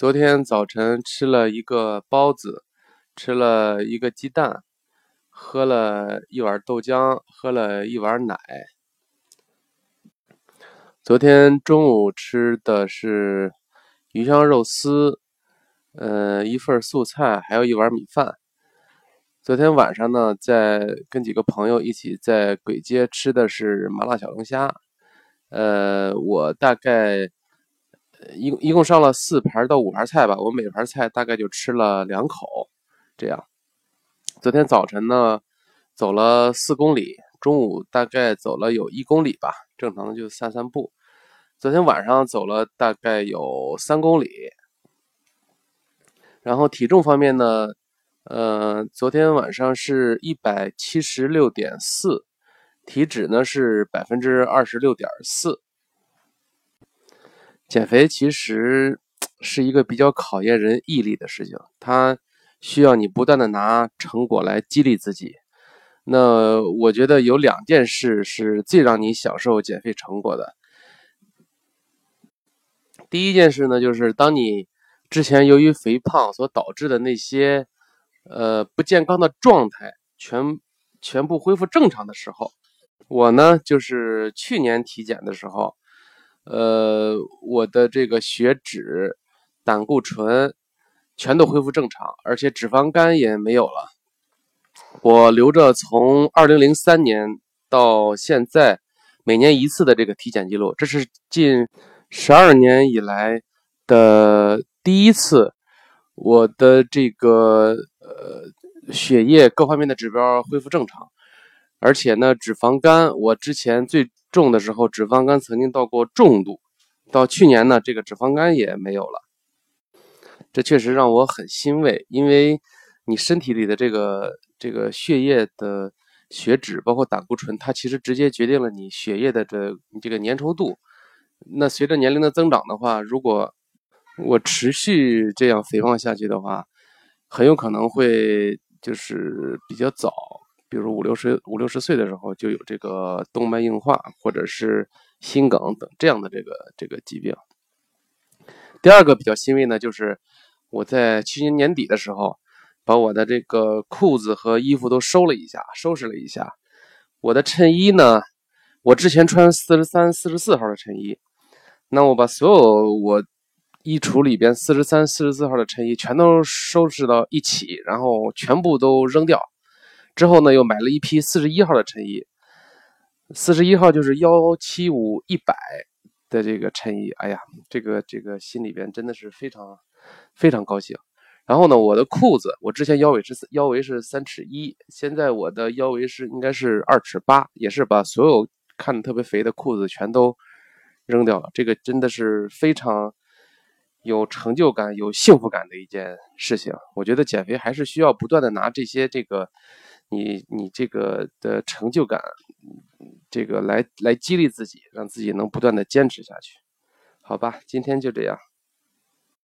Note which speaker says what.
Speaker 1: 昨天早晨吃了一个包子，吃了一个鸡蛋，喝了一碗豆浆，喝了一碗奶。昨天中午吃的是鱼香肉丝，呃，一份素菜，还有一碗米饭。昨天晚上呢，在跟几个朋友一起在簋街吃的是麻辣小龙虾，呃，我大概。一一共上了四盘到五盘菜吧，我每盘菜大概就吃了两口，这样。昨天早晨呢，走了四公里，中午大概走了有一公里吧，正常的就散散步。昨天晚上走了大概有三公里，然后体重方面呢，呃，昨天晚上是一百七十六点四，体脂呢是百分之二十六点四。减肥其实 是一个比较考验人毅力的事情，它需要你不断的拿成果来激励自己。那我觉得有两件事是最让你享受减肥成果的。第一件事呢，就是当你之前由于肥胖所导致的那些呃不健康的状态全全部恢复正常的时候，我呢就是去年体检的时候。呃，我的这个血脂、胆固醇全都恢复正常，而且脂肪肝也没有了。我留着从二零零三年到现在每年一次的这个体检记录，这是近十二年以来的第一次，我的这个呃血液各方面的指标恢复正常，而且呢，脂肪肝我之前最。重的时候，脂肪肝曾经到过重度，到去年呢，这个脂肪肝也没有了。这确实让我很欣慰，因为你身体里的这个这个血液的血脂，包括胆固醇，它其实直接决定了你血液的这这个粘稠度。那随着年龄的增长的话，如果我持续这样肥胖下去的话，很有可能会就是比较早。比如五六十五六十岁的时候就有这个动脉硬化或者是心梗等这样的这个这个疾病。第二个比较欣慰呢，就是我在去年年底的时候，把我的这个裤子和衣服都收了一下，收拾了一下。我的衬衣呢，我之前穿四十三、四十四号的衬衣，那我把所有我衣橱里边四十三、四十四号的衬衣全都收拾到一起，然后全部都扔掉。之后呢，又买了一批四十一号的衬衣，四十一号就是幺七五一百的这个衬衣。哎呀，这个这个心里边真的是非常非常高兴。然后呢，我的裤子，我之前腰围是腰围是三尺一，现在我的腰围是应该是二尺八，也是把所有看着特别肥的裤子全都扔掉了。这个真的是非常有成就感、有幸福感的一件事情。我觉得减肥还是需要不断的拿这些这个。你你这个的成就感，这个来来激励自己，让自己能不断的坚持下去，好吧？今天就这样。